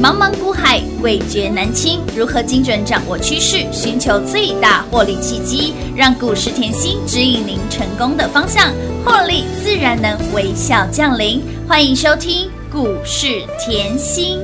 茫茫股海，味觉难清。如何精准掌握趋势，寻求最大获利契机，让股市甜心指引您成功的方向，获利自然能微笑降临。欢迎收听股市甜心。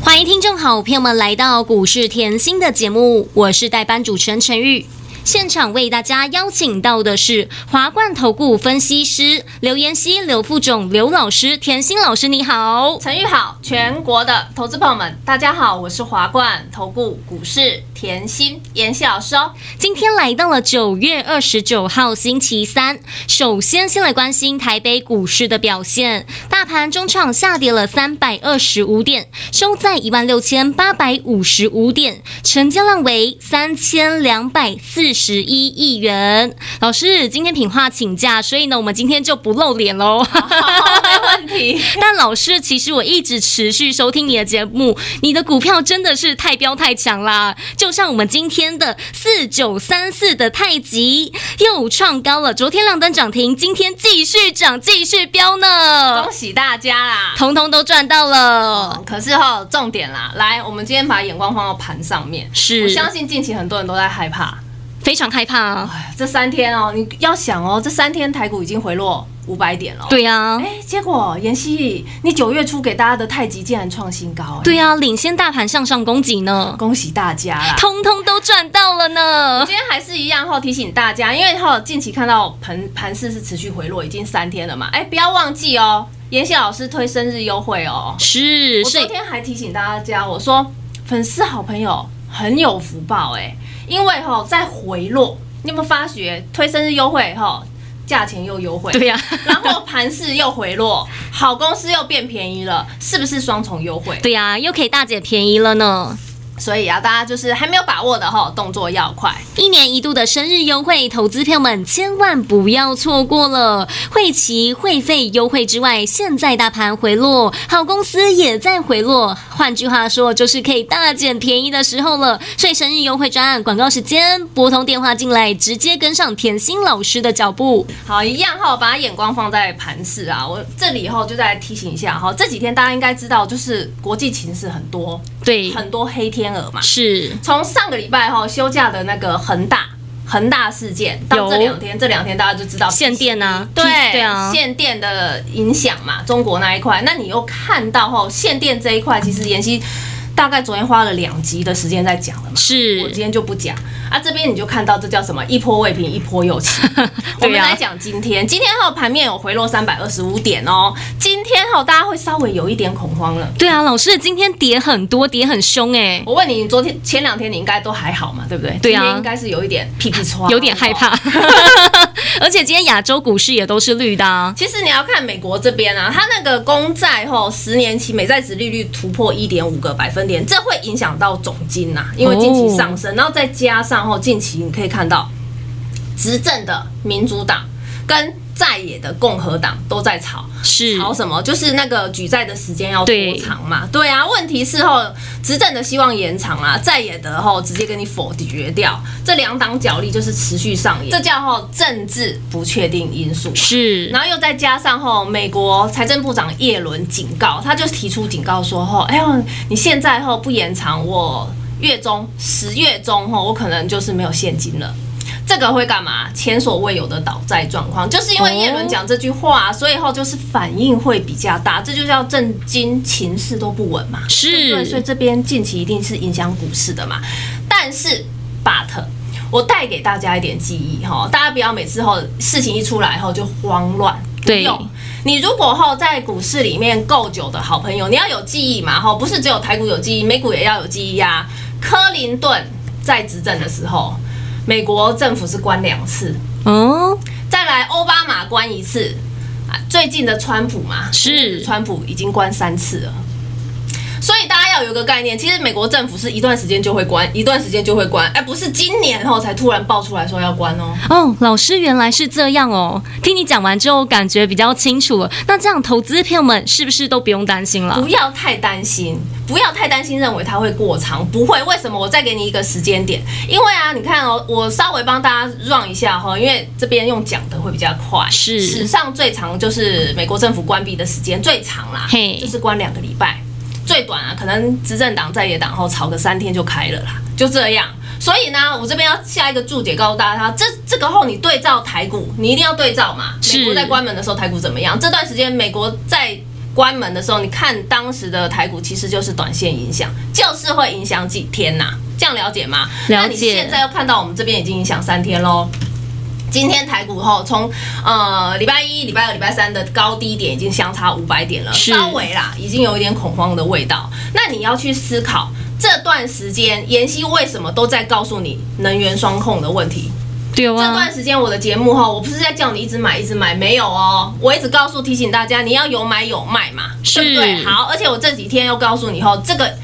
欢迎听众好朋友们来到股市甜心的节目，我是代班主持人陈玉。现场为大家邀请到的是华冠投顾分析师刘妍希、刘副总、刘老师、田心老师，你好。陈玉好，全国的投资朋友们，大家好，我是华冠投顾股市甜心妍希老师哦。今天来到了九月二十九号星期三，首先先来关心台北股市的表现，大盘中场下跌了三百二十五点，收在一万六千八百五十五点，成交量为三千两百四十一亿元。老师今天品化请假，所以呢，我们今天就不露脸喽。没问题。但老师，其实我一直持续收听你的节目，你的股票真的是太彪太强啦！就像我们今天的四九三四的太极又创高了，昨天亮灯涨停，今天继续涨，继续飙呢恭，喜大家啦！通通都赚到了。可是哈、重点啦，来，我们今天把眼光放到盘上面。是我相信近期很多人都在害怕。非常害怕，啊，这三天哦，你要想哦，这三天台股已经回落五百点了。。对啊，哎，结果妍希，你九月初给大家的太极竟然创新高，哎，对啊，领先大盘向上攻击呢，恭喜大家啦！通通都赚到了呢。今天还是一样哈，提醒大家，因为哈近期看到盘盘势是持续回落，已经三天了嘛，哎，不要忘记哦，妍希老师推生日优惠哦。是，我昨，天还提醒大家，我说粉丝好朋友很有福报哎，因为哈在回落，你有没有发觉推生日优惠哈，价钱又优惠，对呀、然后盘势又回落，好公司又变便宜了，是不是双重优惠？对呀、又可以大姐便宜了呢。所以啊，大家就是还没有把握的哈，动作要快。一年一度的生日优惠，投资票们千万不要错过了。会期会费优惠之外，现在大盘回落，好公司也在回落。换句话说，就是可以大捡便宜的时候了。所以生日优惠专案广告时间，拨通电话进来，直接跟上甜心老师的脚步。好，一样哈，把眼光放在盘市啊。我这里后就再提醒一下哈，这几天大家应该知道，就是国际情势很多，对，很多黑天鹅嘛。是从上个礼拜哈休假的那个恒大恒大事件，到有这两天，这两天大家就知道限电啊对对啊限电的影响嘛，中国那一块。那你又看到哈限电这一块，其实妍希大概昨天花了两集的时间在讲了嘛。是我今，天就不讲啊，这边你就看到这叫什么一波未平一波又起。我们来讲今天，今天后盘面有回落三百二十五点哦，今天后大家会稍微有一点恐慌了。对啊，老师今天跌很多，跌很凶哎、我问你，你昨天前两天你应该都还好嘛，对不对？对啊今天应该是有一点屁屁穿，有点害怕。而且今天亚洲股市也都是绿的、啊。其实你要看美国这边啊，它那个公债后十年期美债值利率突破一点五个百分点，这会影响到总金呐、因为近期上升，然后再加上后近期你可以看到，执政的民主党跟在野的共和党都在吵，是吵什么？就是那个举债的时间要多长嘛？对啊，问题是后执政的希望延长啊，在野的后直接跟你否决掉，这两党角力就是持续上演，这叫后政治不确定因素嘛。是，然后又再加上后，美国财政部长耶伦警告，他就提出警告说后，哎呦，你现在后不延长，我月中十月中后，我可能就是没有现金了。这个会干嘛？前所未有的倒债状况，就是因为耶伦讲这句话，所以后就是反应会比较大，这就叫震惊情势都不稳嘛。是对不对，所以这边近期一定是影响股市的嘛。但是，but 我带给大家一点记忆哈，大家不要每次后事情一出来后就慌乱。对你如果后在股市里面够久的好朋友，你要有记忆嘛哈，不是只有台股有记忆，美股也要有记忆呀、克林顿在执政的时候，美国政府是关两次，嗯，再来奥巴马关一次，啊，最近的川普嘛，是。川普已经关三次了。所以大家要有一个概念，其实美国政府是一段时间就会关，一段时间就会关，哎，不是今年后才突然爆出来说要关哦。哦，老师原来是这样哦。听你讲完之后，感觉比较清楚了。那这样投资朋友们是不是都不用担心了不？要太担心，不要太担心，认为它会过长，不会。为什么？我再给你一个时间点，因为啊，你看哦，我稍微帮大家 run 一下哈，因为这边用讲的会比较快。是史上最长就是美国政府关闭的时间最长啦，嘿就是关两个礼拜。最最短啊，可能执政党在野党后炒个三天就开了啦，就这样。所以呢，我这边要下一个注解告诉大家，这这个后你对照台股，你一定要对照嘛。是美国在关门的时候，台股怎么样？这段时间美国在关门的时候，你看当时的台股其实就是短线影响，就是会影响几天呐、这样了解吗？那你现在又看到我们这边已经影响三天喽。今天台股后从呃礼拜一、礼拜二、礼拜三的高低点已经相差五百点了，是稍微啦，已经有一点恐慌的味道。那你要去思考这段时间妍希为什么都在告诉你能源双控的问题？这对啊段，时间我的节目哈，我不是在叫你一直买一直买，没有哦，我一直告诉提醒大家，你要有买有卖嘛，对不对？好，而且我这几天又告诉你后，这个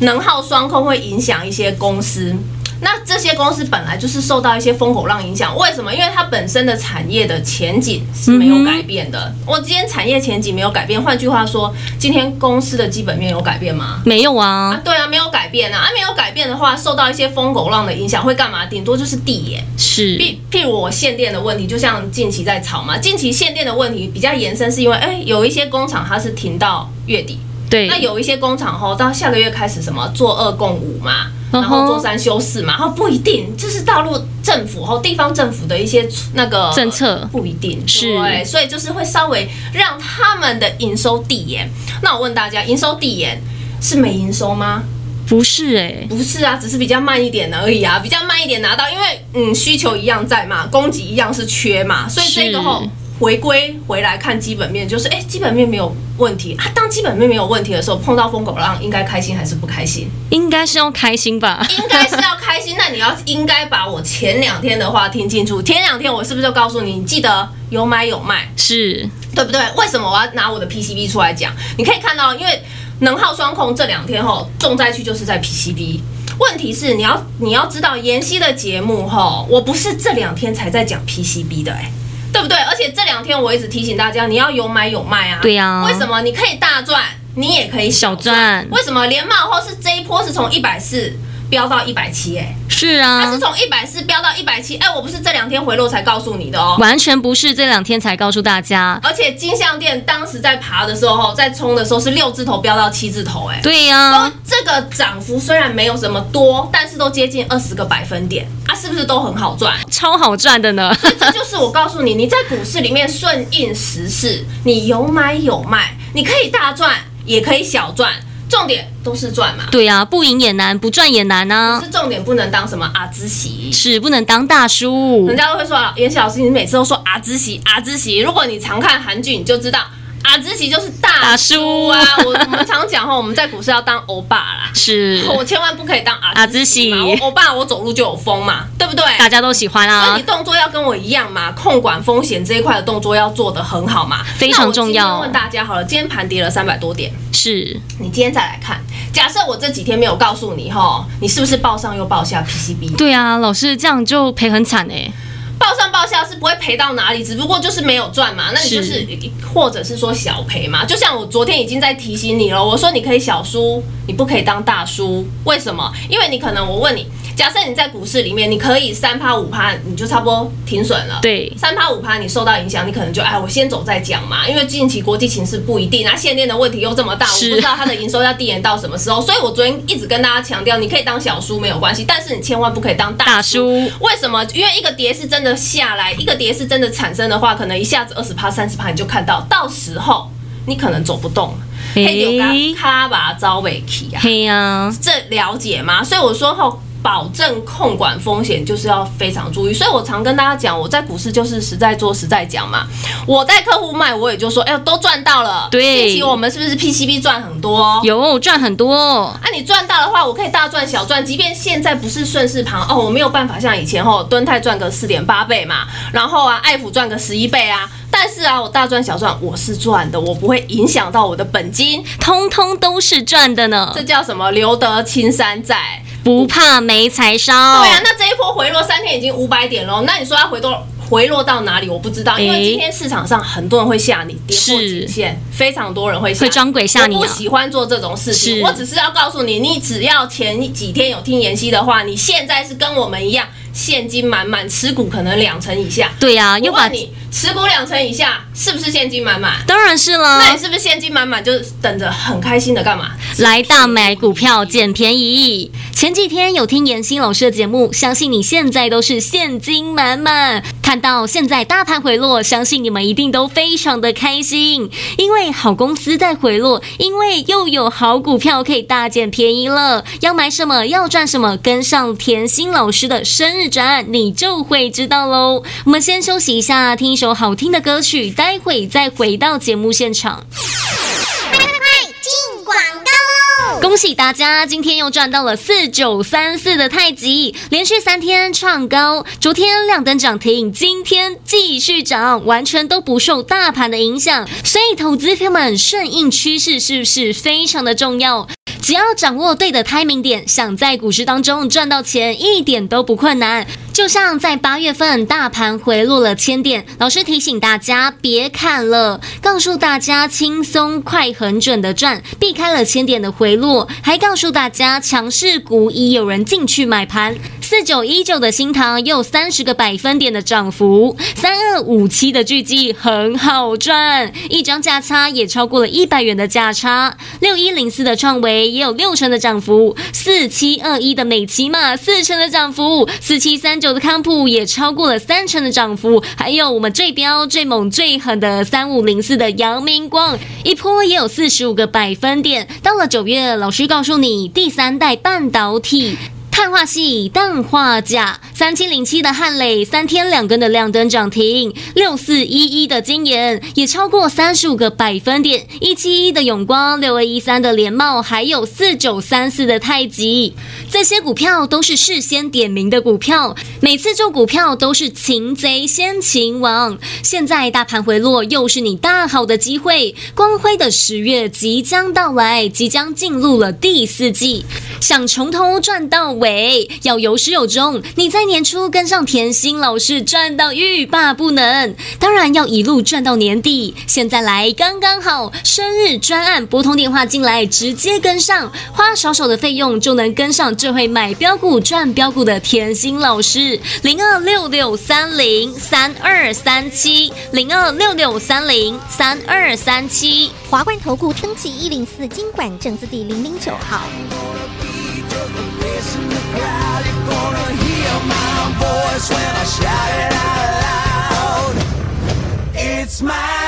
能耗双控会影响一些公司。那这些公司本来就是受到一些风口浪影响，为什么？因为它本身的产业的前景是没有改变的。我今天产业前景没有改变，换句话说，今天公司的基本面有改变吗？没有啊，啊，对啊，没有改变啊，啊，没有改变的话，受到一些风口浪的影响会干嘛？顶多就是递延。是譬譬如我限电的问题，就像近期在吵嘛，近期限电的问题比较延伸，是因为哎、有一些工厂它是停到月底，对那，有一些工厂吼到下个月开始什么做二供五嘛，然后做三休四嘛，然后不一定，就是大陆政府和地方政府的一些那个政策。不一定是。对，所以就是会稍微让他们的营收递延。那我问大家，营收递延是没营收吗？不是哎，不是啊，只是比较慢一点而已啊，比较慢一点拿到，因为嗯需求一样在嘛，供给一样是缺嘛，所以这个后是回归回来看基本面，就是哎、基本面没有问题啊。当基本面没有问题的时候，碰到疯狗浪应该开心还是不开心？应该是要开心吧？应该是要开心。那你要应该把我前两天的话听清楚。前两天我是不是就告诉你，你记得有买有卖？是对不对？为什么我要拿我的 PCB 出来讲？你可以看到，因为能耗双控这两天后重灾区就是在 PCB。问题是你要你要知道，妍希的节目吼，我不是这两天才在讲 PCB 的哎、对不对？而且这两天我一直提醒大家，你要有买有卖啊。对呀为什么？你可以大赚，你也可以小小赚为什么连帽后是这一波是从一百四飙到一百七？哎，是啊它是，从一百四飙到一百七。哎，我不是这两天回落才告诉你的哦。完全不是这两天才告诉大家。而且金项店当时在爬的时候，在冲的时候是六字头飙到七字头、哎，对呀、都这个涨幅虽然没有什么多，但是都接近二十个百分点，啊，是不是都很好赚？超好赚的呢。这就是我告诉你，你在股市里面顺应时势，你有买有卖，你可以大赚，也可以小赚，重点都是赚嘛。对呀、不赢也难，不赚也难啊。是重点不能当什么阿兹喜。是不能当大叔人，家都会说，妍希老师，你每次都说阿兹喜阿兹喜。如果你常看韩剧，你就知道阿兹喜就是大大叔叔啊。我我们常讲哈，我们在股市要当欧巴啦。是我千万不可以当阿阿兹喜嘛，我欧巴我走路就有风嘛，对不对？大家都喜欢啊所以你。动作要跟我一样嘛，控管风险这一块的动作要做得很好嘛，非常重要问大家好了，今天盘跌了三百多点，是你今天再来看，假设我这几天没有告诉你哈，你是不是报上又报下 PCB？对啊，老师这样就赔很惨哎。报上报下是不会赔到哪里，只不过就是没有赚嘛。那你就是是或者是说小赔嘛。就像我昨天已经在提醒你了，我说你可以小输，你不可以当大输。为什么？因为你可能我问你，假设你在股市里面，你可以三趴五趴，你就差不多停损了。对三趴五趴你受到影响，你可能就哎，我先走再讲嘛。因为近期国际形势不一定，那限电的问题又这么大，我不知道它的营收要递延到什么时候。所以我昨天一直跟大家强调，你可以当小输没有关系，但是你千万不可以当大大输。叔为什么？因为一个跌是真的下来，一个跌是真的产生的话，可能一下子二十趴、三十趴你就看到，到时候你可能走不动了。黑牛嘿咖卡把招尾起啊，嘿呀，这了解吗？所以我说后。保证控管风险就是要非常注意，所以我常跟大家讲，我在股市就是实在做实在讲嘛。我带客户卖，我也就说，哎呦，都赚到了。对近期我们是不是 PCB 赚很多？有赚很多，啊，你赚到的话，我可以大赚小赚，即便现在不是顺势盘哦，我没有办法像以前哦，敦泰赚个四点八倍嘛，然后啊，爱普赚个十一倍啊，但是啊，我大赚小赚，我是赚的，我不会影响到我的本金，通通都是赚的呢这，叫什么？留得青山在。不怕没柴烧。对啊，那这一波回落三天已经五百点喽，那你说要回多回落到哪里我不知道，因为今天市场上很多人会吓你跌破颈线，非常多人会会装鬼吓你。我不喜欢做这种事情，我只是要告诉你，你只要前几天有听妍希的话，你现在是跟我们一样。现金满满，持股可能两成以下。对呀，又把你持股两成以下，是不是现金满满？当然是了。那你是不是现金满满，就等着很开心的干嘛？来大买股票捡便宜。前几天有听妍希老师的节目，相信你现在都是现金满满。看到现在大盘回落，相信你们一定都非常的开心，因为好公司在回落，因为又有好股票可以大捡便宜了。要买什么，要赚什么，跟上甜心老师的生日展，你就会知道喽。我们先休息一下，听一首好听的歌曲，待会再回到节目现场。恭喜大家，今天又赚到了四九三四的太极，连续三天创高，昨天亮灯涨停，今天继续涨，完全都不受大盘的影响。所以，投资朋友们顺应趋势是不是非常的重要？只要掌握对的 timing 点，想在股市当中赚到钱，一点都不困难。就像在八月份大盘回落了千点，老师提醒大家别看了，告诉大家轻松快很准的赚，避开了千点的回落，还告诉大家强势股已有人进去买盘。四九一九的新塘有三十个百分点的涨幅，三二五七的巨基很好赚，一张价差也超过了一百元的价差。六一零四的创维也有六成的涨幅，四七二一的美骑马四成的涨幅，四七三九。的康普也超过了三成的涨幅，还有我们最彪最猛最狠的三五零四的阳明光，一波也有四十五个百分点。到了九月，老师告诉你，第三代半导体。碳化系、氮化钾，三七零七的汉磊三天两根的亮灯涨停，六四一一的金研也超过三十五个百分点，一七一的永光，六二一三的联茂，还有四九三四的太极，这些股票都是事先点名的股票，每次做股票都是擒贼先擒王。现在大盘回落，又是你大好的机会，光辉的十月即将到来，即将进入了第四季，想从头赚到尾。要有始有终，你在年初跟上甜心老师赚到欲罢不能，当然要一路赚到年底。现在来刚刚好，生日专案拨通电话进来，直接跟上，花少少的费用就能跟上这会买标股赚标股的甜心老师。零二六六三零三二三七，零二六六三零三二三七，华冠投顾登记一零四经管证字第零零九号。Gonna hear my voice when I shout it out loud. It's my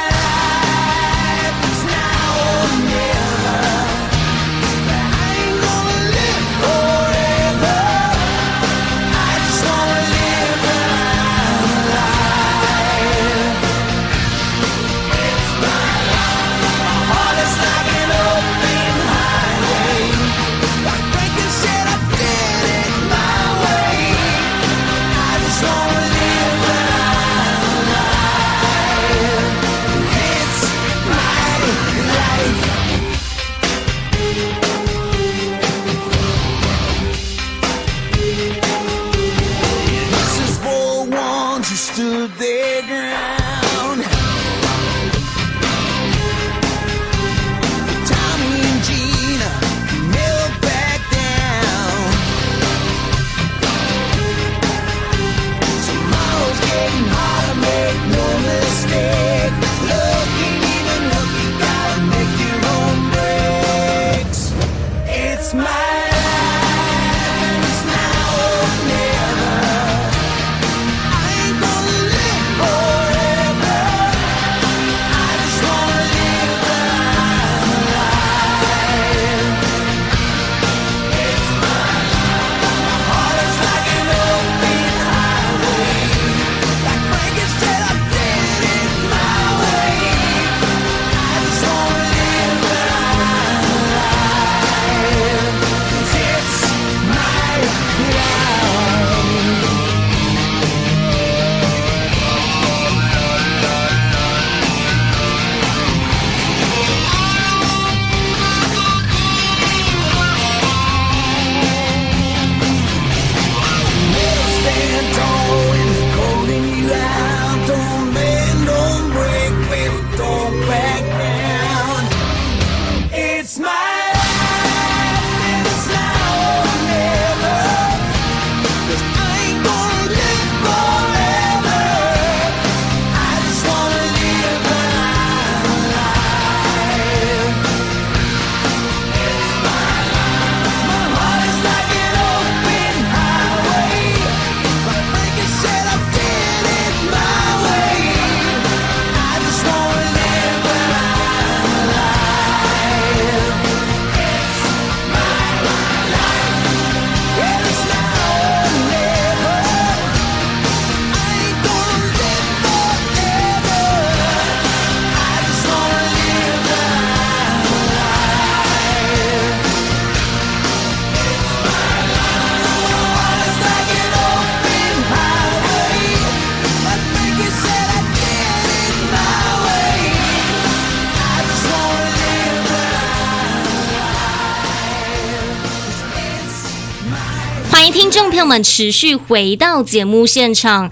朋友们持续回到节目现场。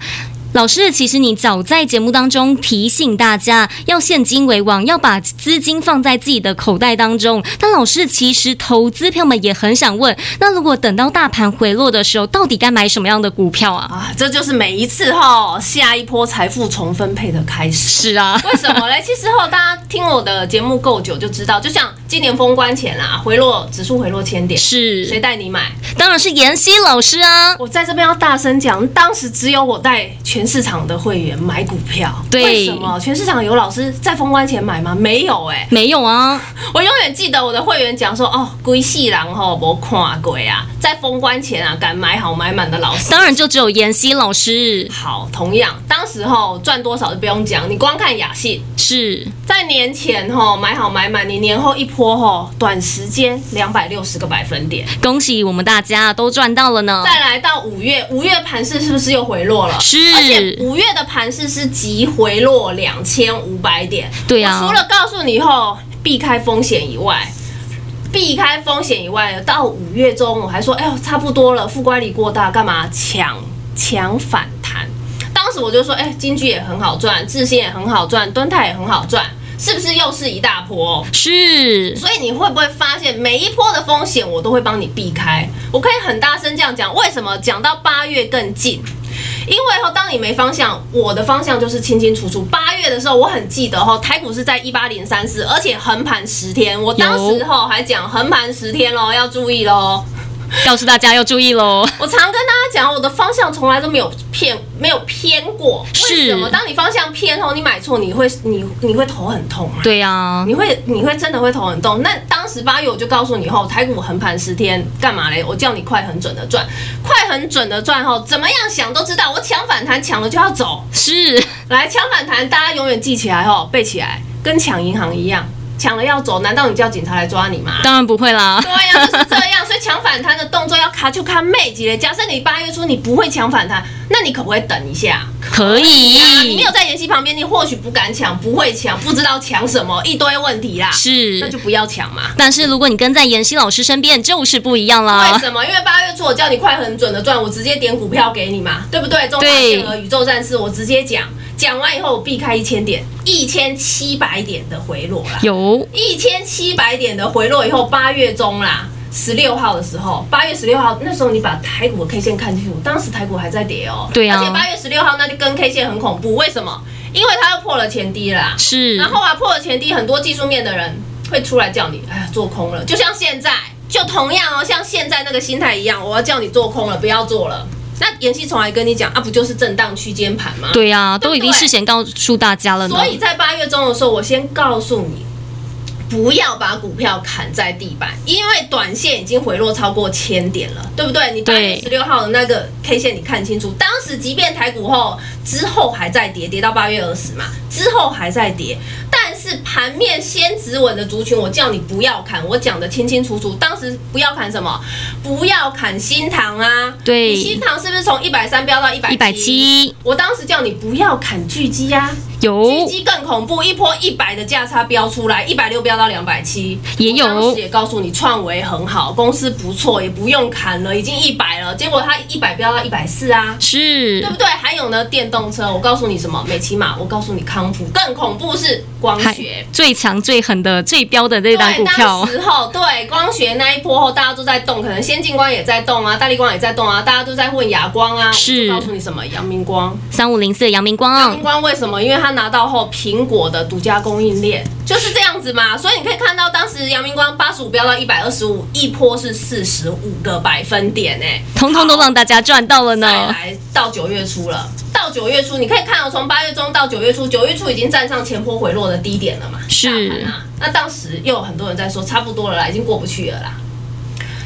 老师，其实你早在节目当中提醒大家要现金为王，要把资金放在自己的口袋当中。但老师，其实投资票们也很想问，那如果等到大盘回落的时候，到底该买什么样的股票啊？啊，这就是每一次哈下一波财富重分配的开始。是啊，为什么嘞？其实后大家听我的节目够久就知道，就像今年封关前啊，回落指数回落千点，是谁是，带你买？当然是妍希老师啊。我在这边要大声讲，当时只有我带全市场的会员买股票。对为什么全市场有老师在封关前买吗？没有哎、没有啊，我永远记得我的会员讲说，哦，龟细狼吼我看过啊，在封关前啊敢买好买满的老师。当然就只有妍希老师好，同样当时候赚多少就不用讲，你光看雅信，是在年前吼买好买满，你年后一波吼，短时间两百六十个百分点。恭喜我们大家都赚到了呢。再来到五月，五月盘势是不是又回落了？是而且五月的盘势是急回落两千五百点。对啊我除了告诉你以后避开风险以外，避开风险以外，到五月中我还说，哎呦，差不多了，负乖离过大，干嘛抢抢反弹？当时我就说，哎，金居也很好赚，智信也很好赚，敦泰也很好赚，是不是又是一大波？是所以你会不会发现每一波的风险我都会帮你避开？我可以很大声这样讲，为什么？讲到八月更近。因为哈，当你没方向，我的方向就是清清楚楚。八月的时候，我很记得哈，台股是在一八零三四，而且横盘十天。我当时哈还讲横盘十天喽，要注意喽。告诉大家要注意喽。我常跟大家讲，我的方向从来都没有偏，没有偏过。是为什么？当你方向偏后，你买错，你会你你会头很痛啊。对啊，你会你会真的会头很痛。那当时八月我就告诉你后，台股横盘十天干嘛嘞？我叫你快很准的赚，快很准的赚后，怎么样想都知道，我抢反弹抢了就要走。是来抢反弹，大家永远记起来哦，背起来，跟抢银行一样，抢了要走，难道你叫警察来抓你吗？当然不会啦。对呀、就是这样。所以抢反弹的动作要卡就卡妹级嘞。假设你八月初你不会抢反弹，那你可不可以等一下？可以啊，你没有在妍希旁边，你或许不敢抢，不会抢，不知道抢什么，一堆问题啦。是那就，不要抢嘛。但是如果你跟在妍希老师身边，就是不一样啦为。什么？因为八月初我叫你快很准的赚，我直接点股票给你嘛，对不对？中华对健和宇宙战士，我直接讲，讲完以后我避开一千点，一千七百点的回落啦，有一千七百点的回落以后，八月中啦。十六号的时候，八月十六号那时候，你把台股的 K 线看清楚，当时台股还在跌哦。对啊而且八月十六号那就跟 K 线很恐怖，为什么？因为它又破了前低啦。是然后啊，破了前低，很多技术面的人会出来叫你，哎呀，做空了。就像现在，就同样哦，像现在那个心态一样，我要叫你做空了，不要做了。那妍希从来跟你讲啊，不就是震荡区间盘吗？。对啊，都已经事先告诉大家了呢。所以在八月中的时候，我先告诉你。不要把股票砍在地板，因为短线已经回落超过千点了，对不对？你八月十六号的那个 K 线你看清楚，当时即便台股后之后还在跌，跌到八月二十嘛，之后还在跌，但是盘面先止稳的族群，我叫你不要砍，我讲的清清楚楚。当时不要砍什么？不要砍新塘啊！对你新塘是不是从一百三飙到一百一百？七我当时叫你不要砍巨基啊，巨有基更恐怖，一波一百的价差飙出来，一百六飙到两百七，也有我当时也告诉你创维很好，公司不错，也不用砍了，已经一百了，结果它一百飙到一百四啊。是对不对？还有呢，电动车，我告诉你什么？美骑马，我告诉你康普，更恐怖是光最强最狠的最标的这单，股票当，时候对光学那一波后，大家都在动，可能先进光也在动啊，大力光也在动啊，大家都在问亚光啊。是告诉你什么？阳明光。三五零四的阳明光阳光明光为什么？因为他拿到后，苹果的独家供应链就是这样子嘛，所以你可以看到当时阳明光八十五飙到一百二十五，一波是四十五个百分点哎、通通都让大家赚到了再呢。来到九月初了，到九月初你可以看到，从八月中到九月初，九月初已经站上前坡回落的低点了嘛？是大盘啊。那当时又有很多人在说，差不多了啦，已经过不去了啦。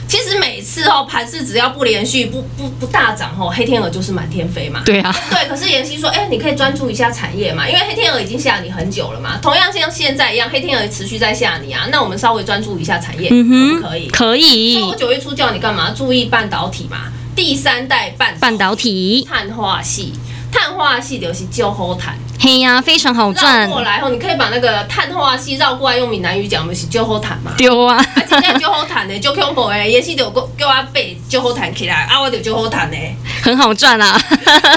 其实每次哦，盘市只要不连续、不不不大涨哦，黑天鹅就是满天飞嘛。对啊，对，可是妍希说，哎、你可以专注一下产业嘛，因为黑天鹅已经吓你很久了嘛。同样像现在一样，黑天鹅持续在吓你啊。那我们稍微专注一下产业，嗯哼，可不可以？可以所以我九月初叫你干嘛？注意半导体嘛，第三代半半导体，碳化系，碳化系就是就好谈。嘿呀，非常好绕赚，过来后，你可以把那个碳化系绕过来，用闽南语讲，不是就好谈嘛？丢啊，啊，真正就好谈的，就恐怖的，也是就给我背就好谈起来啊，我就就好谈呢。很好赚啊。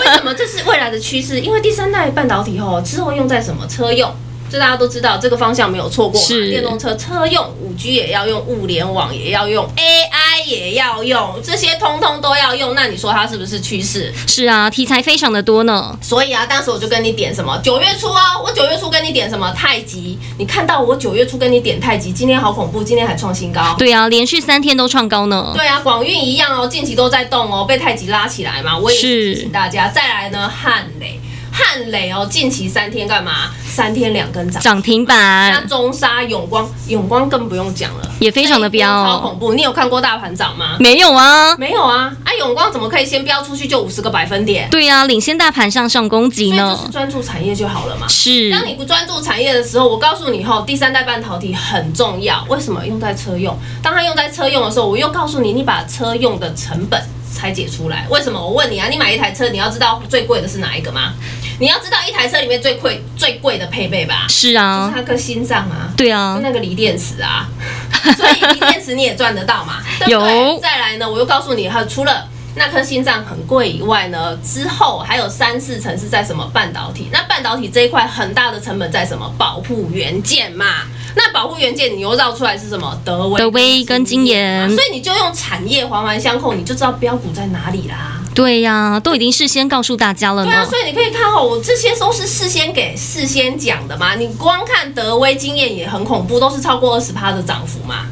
为什么这是未来的趋势？因为第三代半导体后之后用在什么车用？这大家都知道，这个方向没有错过嘛。是电动车车用，五 G 也要用，物联网也要用，AI 也要用，这些通通都要用。那你说它是不是趋势？是啊，题材非常的多呢。所以啊，当时我就跟你点什么九月初啊，我九月初跟你点什么太极，你看到我九月初跟你点太极，今天好恐怖，今天还创新高。对啊，连续三天都创高呢。对啊，广运一样哦，近期都在动哦，被太极拉起来嘛。我也是提醒大家，再来呢，汉磊，汉磊哦，近期三天干嘛？三天两根涨。涨停那板中沙、永光，永光更不用讲了，也非常的这一波超恐，怖。你有看过大盘涨吗？没有啊？没有啊，啊，永光怎么可以先飙出去就五十个百分点？对啊，领先大盘向上攻击所以就呢是。专注产业就好了嘛。是，当你不专注产业的时候，我告诉你后，第三代半导体很重要。为什么用在车用？当它用在车用的时候，我又告诉你，你把车用的成本拆解出来。为什么？我问你啊，你买一台车，你要知道最贵的是哪一个吗？你要知道一台车里面最贵最贵的配备吧，是啊就是它颗心脏啊。对啊就，那个锂电池啊，所以锂电池你也赚得到嘛，对不对？有再来呢，我又告诉你，还有除了那颗心脏很贵以外呢，之后还有三四成是在什么半导体？那半导体这一块很大的成本在什么？保护元件嘛。那保护元件你又绕出来是什么？德威、德威跟金研所以你就用产业环环相扣，你就知道标股在哪里啦。对呀，都已经事先告诉大家了对啊，所以你可以看哦，我这些都是事先给事先讲的嘛。你光看德威经验也很恐怖，都是超过二十趴的涨幅嘛。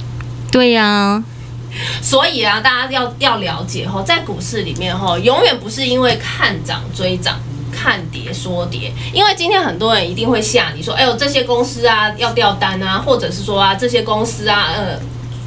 对呀，所以啊，大家要要了解哈，在股市里面哈，永远不是因为看涨追涨。看跌说跌，因为今天很多人一定会吓你说，哎呦，这些公司啊要掉单啊，或者是说啊，这些公司啊，呃，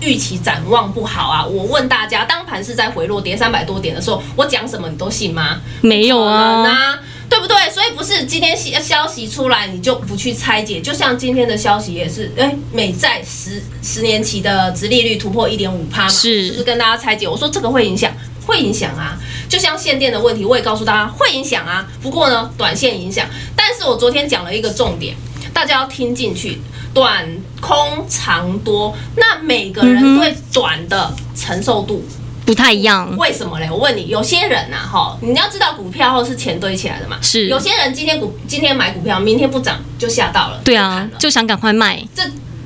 预期展望不好啊。我问大家，当盘是在回落跌三百多点的时候，我讲什么你都信吗？没有啊，啊，对不对？所以不是今天消消息出来你就不去拆解，就像今天的消息也是，哎，美债十十年期的殖利率突破一点五趴嘛，是就是跟大家拆解，我说这个会影响。会影响啊，就像限电的问题，我也告诉大家会影响啊。不过呢，短线影响。但是我昨天讲了一个重点，大家要听进去，短空长多，那每个人对短的承受度不太一样。为什么嘞？我问你，有些人呐、哈，你要知道股票后是钱堆起来的嘛。是有些人今天股今天买股票，明天不涨就吓到了。对啊就想赶快卖。这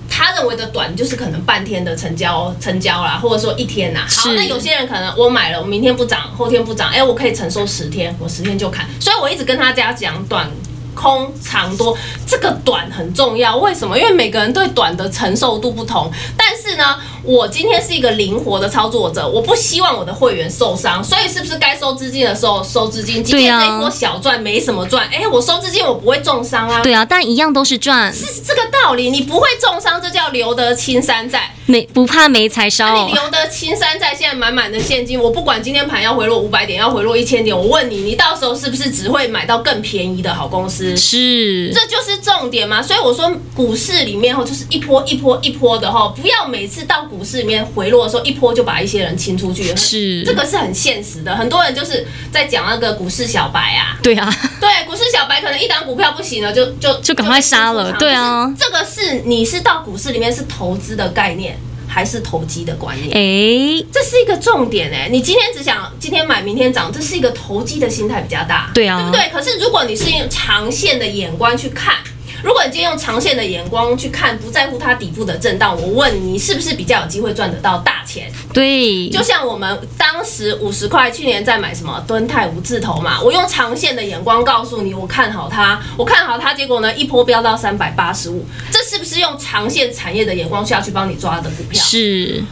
他认为的短就是可能半天的成交成交啦，或者说一天呐。好，那有些人可能我买了，我明天不涨，后天不涨，哎，我可以承受十天，我十天就砍。所以我一直跟大家讲短。空长多，这个短很重要。为什么？因为每个人对短的承受度不同。但是呢，我今天是一个灵活的操作者，我不希望我的会员受伤，所以是不是该收资金的时候收资金？今天这一波小赚没什么赚，哎，我收资金我不会重伤啊。对啊，但一样都是赚，是这个道理，你不会重伤，这叫留得青山在。没不怕没柴那烧你。留的青山在，现在满满的现金，我不管今天盘要回落五百点，要回落一千点，我问你，你到时候是不是只会买到更便宜的好公司？是，这就是重点嘛，所以我说股市里面哈就是一波一波一波的哈，不要每次到股市里面回落的时候一波就把一些人清出去，是这个是很现实的。很多人就是在讲那个股市小白啊，对啊，对，股市小白可能一档股票不行了，就就就赶快杀了对啊这个是你是到股市里面是投资的概念，还是投机的观念？哎，这是一个重点哎、你今天只想今天买明天涨，这是一个投机的心态比较大，对啊对不对？可是如果你是用长线的眼光去看。如果你今天用长线的眼光去看，不在乎它底部的震荡，我问你，是不是比较有机会赚得到大钱？对，就像我们当时五十块，去年在买什么敦泰五字头嘛，我用长线的眼光告诉你，我看好它，我看好它，结果呢一波飙到三百八十五，这是不是用长线产业的眼光下去帮你抓的股票？是，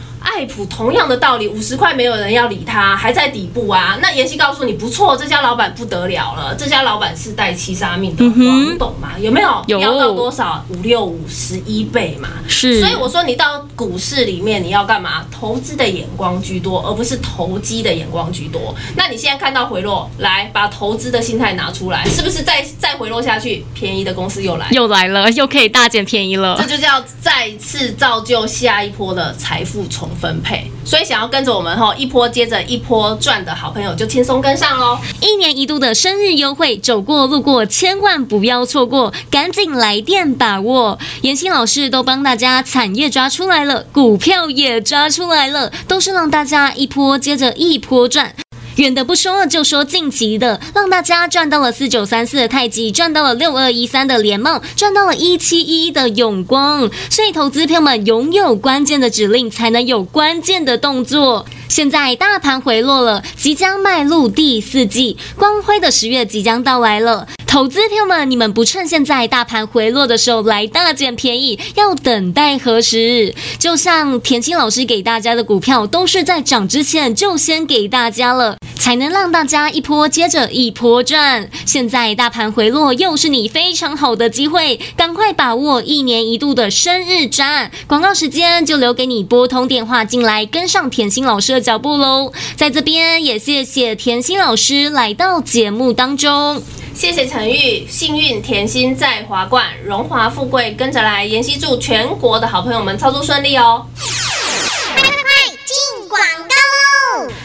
同样的道理，五十块没有人要理他，还在底部啊。那妍希告诉你，不错，这家老板不得了了，这家老板是带七杀命的，嗯哼黄董嘛，有没有？有要到多少？五六五十一倍嘛。是所以我说，你到股市里面你要干嘛？投资的眼光居多，而不是投机的眼光居多。那你现在看到回落，来把投资的心态拿出来，是不是再再回落下去，便宜的公司又来了？又来了，又可以大捡便宜了这。就叫再次造就下一波的财富重分分配。所以想要跟着我们吼一波接着一波赚的好朋友，就轻松跟上喽。一年一度的生日优惠，走过路过千万不要错过，赶紧来电把握。妍希老师都帮大家产业抓出来了，股票也抓出来了，都是让大家一波接着一波赚。远的不说，就说近期的，让大家赚到了四九三四的太极，赚到了六二一三的联茂，赚到了一七一的永光。所以，投资票们拥有关键的指令，才能有关键的动作。现在大盘回落了，即将迈入第四季，光辉的十月即将到来了。投资票们，你们不趁现在大盘回落的时候来大捡便宜，要等待何时？就像田青老师给大家的股票，都是在涨之前就先给大家了，才能让大家一波接着一波赚。现在大盘回落，又是你非常好的机会，赶快把握一年一度的生日战。广告时间就留给你拨通电话进来，跟上甜心老师的脚步喽。在这边也谢谢甜心老师来到节目当中。谢谢陈玉，幸运甜心在华冠，荣华富贵跟着来。妍希祝全国的好朋友们操作顺利哦。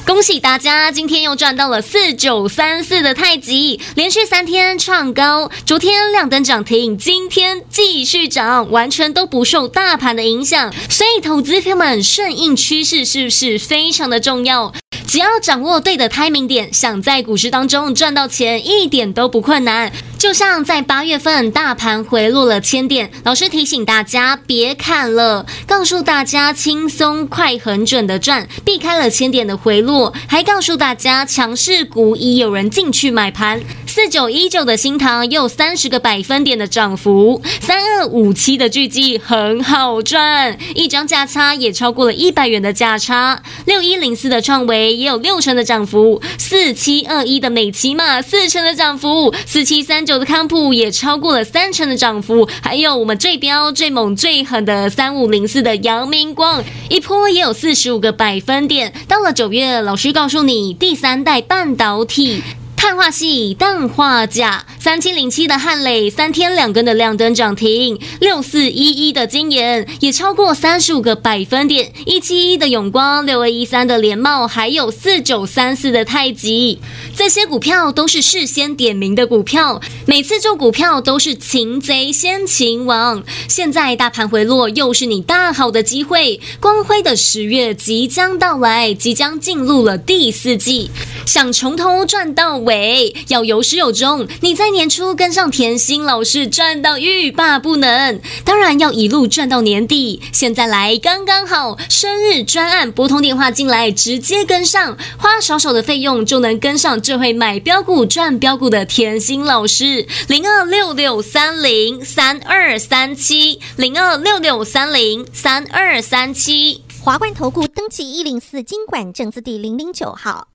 恭喜大家，今天又赚到了四九三四的太极，连续三天创高，昨天亮灯涨停，今天继续涨，完全都不受大盘的影响。所以，投资朋友们顺应趋势是不是非常的重要？只要掌握对的 timing 点，想在股市当中赚到钱，一点都不困难。就像在八月份大盘回落了千点，老师提醒大家别看了，告诉大家轻松快很准的赚，避开了千点的回落，还告诉大家强势股已有人进去买盘。四九一九的新塘也有三十个百分点的涨幅，三二五七的巨基很好赚，一张价差也超过了一百元的价差。六一零四的创维也有六成的涨幅，四七二一的美骑马四成的涨幅，四七三九的康普也超过了三成的涨幅，还有我们最彪最猛最狠的三五零四的阳明光，一波也有四十五个百分点。到了九月，老师告诉你，第三代半导体。碳化系、氮化钾，三七零七的汉磊三天两根的亮灯涨停，六四一一的金研也超过三十五个百分点，一七一的永光，六二一三的联茂，还有四九三四的太极，这些股票都是事先点名的股票，每次做股票都是擒贼先擒王。现在大盘回落，又是你大好的机会，光辉的十月即将到来，即将进入了第四季，想从头赚到尾尾。要有始有终，你在年初跟上甜心老师赚到欲罢不能，当然要一路赚到年底。现在来刚刚好，生日专案拨通电话进来，直接跟上，花少少的费用就能跟上这会买标股赚标股的甜心老师，零二六六三零三二三七，零二六六三零三二三七。华冠投顾登记一零四经管证字第零零九号。